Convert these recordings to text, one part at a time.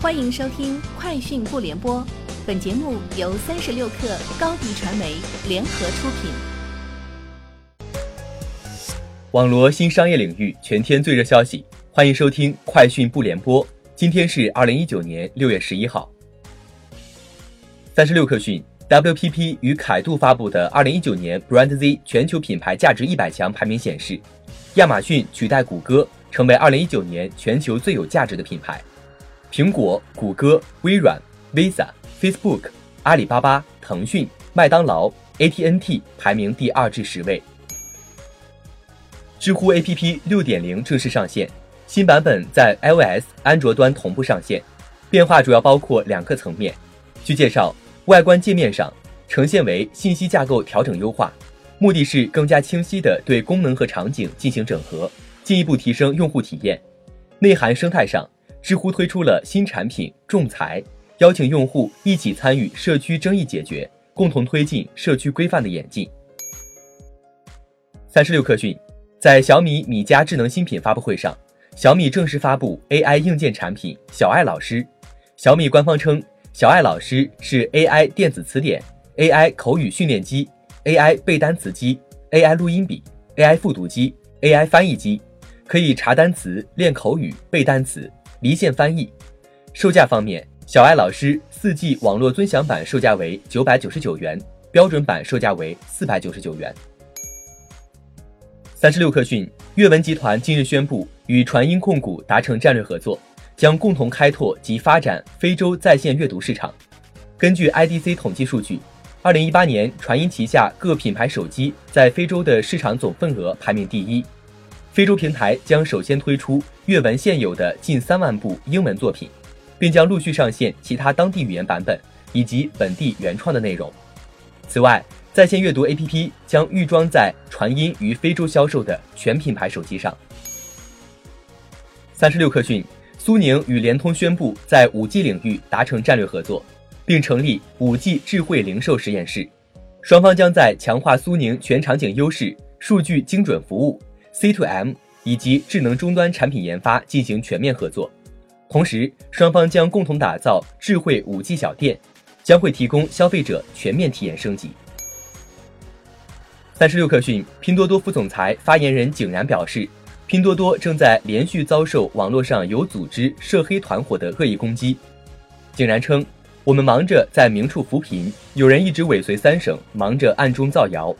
欢迎收听《快讯不联播》，本节目由三十六克高低传媒联合出品。网罗新商业领域全天最热消息，欢迎收听《快讯不联播》。今天是二零一九年六月十一号。三十六克讯，WPP 与凯度发布的二零一九年 Brand Z 全球品牌价值一百强排名显示，亚马逊取代谷歌成为二零一九年全球最有价值的品牌。苹果、谷歌、微软、Visa、Facebook、阿里巴巴、腾讯、麦当劳、AT&T 排名第二至十位。知乎 APP 六点零正式上线，新版本在 iOS、安卓端同步上线。变化主要包括两个层面。据介绍，外观界面上呈现为信息架构调整优化，目的是更加清晰地对功能和场景进行整合，进一步提升用户体验。内涵生态上。知乎推出了新产品仲裁，邀请用户一起参与社区争议解决，共同推进社区规范的演进。三十六克讯，在小米米家智能新品发布会上，小米正式发布 AI 硬件产品小爱老师。小米官方称，小爱老师是 AI 电子词典、AI 口语训练机、AI 背单词机、AI 录音笔、AI 复读机、AI 翻译机，可以查单词、练口语、背单词。离线翻译，售价方面，小爱老师四 G 网络尊享版售价为九百九十九元，标准版售价为四百九十九元。三十六克讯，阅文集团近日宣布与传音控股达成战略合作，将共同开拓及发展非洲在线阅读市场。根据 IDC 统计数据，二零一八年传音旗下各品牌手机在非洲的市场总份额排名第一。非洲平台将首先推出阅文现有的近三万部英文作品，并将陆续上线其他当地语言版本以及本地原创的内容。此外，在线阅读 APP 将预装在传音于非洲销售的全品牌手机上。三十六克讯，苏宁与联通宣布在 5G 领域达成战略合作，并成立 5G 智慧零售实验室，双方将在强化苏宁全场景优势、数据精准服务。C to M 以及智能终端产品研发进行全面合作，同时双方将共同打造智慧五 G 小店，将会提供消费者全面体验升级。三十六氪讯，拼多多副总裁发言人景然表示，拼多多正在连续遭受网络上有组织涉黑团伙的恶意攻击。景然称，我们忙着在明处扶贫，有人一直尾随三省，忙着暗中造谣。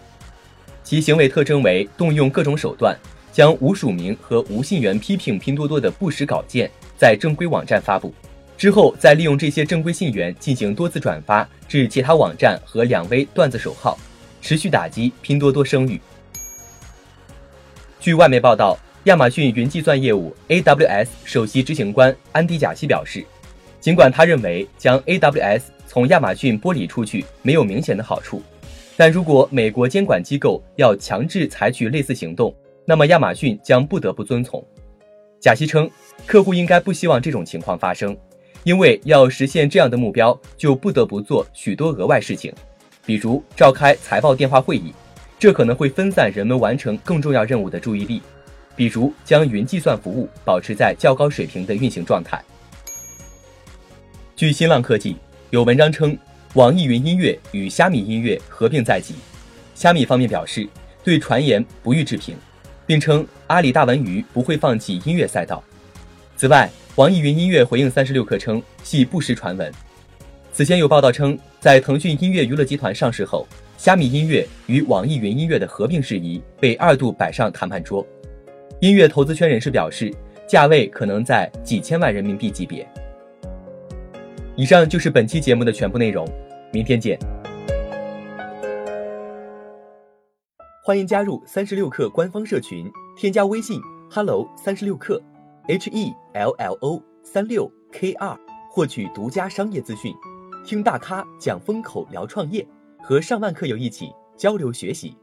其行为特征为动用各种手段，将无署名和无信源批评拼多多的不实稿件在正规网站发布，之后再利用这些正规信源进行多次转发至其他网站和两微段子手号，持续打击拼多多声誉。据外媒报道，亚马逊云计算业务 AWS 首席执行官安迪贾西表示，尽管他认为将 AWS 从亚马逊剥离出去没有明显的好处。但如果美国监管机构要强制采取类似行动，那么亚马逊将不得不遵从。贾西称，客户应该不希望这种情况发生，因为要实现这样的目标，就不得不做许多额外事情，比如召开财报电话会议，这可能会分散人们完成更重要任务的注意力，比如将云计算服务保持在较高水平的运行状态。据新浪科技有文章称。网易云音乐与虾米音乐合并在即，虾米方面表示对传言不予置评，并称阿里大文娱不会放弃音乐赛道。此外，网易云音乐回应三十六氪称系不实传闻。此前有报道称，在腾讯音乐娱乐集团上市后，虾米音乐与网易云音乐的合并事宜被二度摆上谈判桌。音乐投资圈人士表示，价位可能在几千万人民币级别。以上就是本期节目的全部内容，明天见。欢迎加入三十六氪官方社群，添加微信 hello 三十六氪 h e l l o 三六 k 二，获取独家商业资讯，听大咖讲风口，聊创业，和上万客友一起交流学习。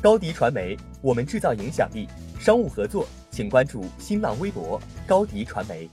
高迪传媒，我们制造影响力。商务合作，请关注新浪微博高迪传媒。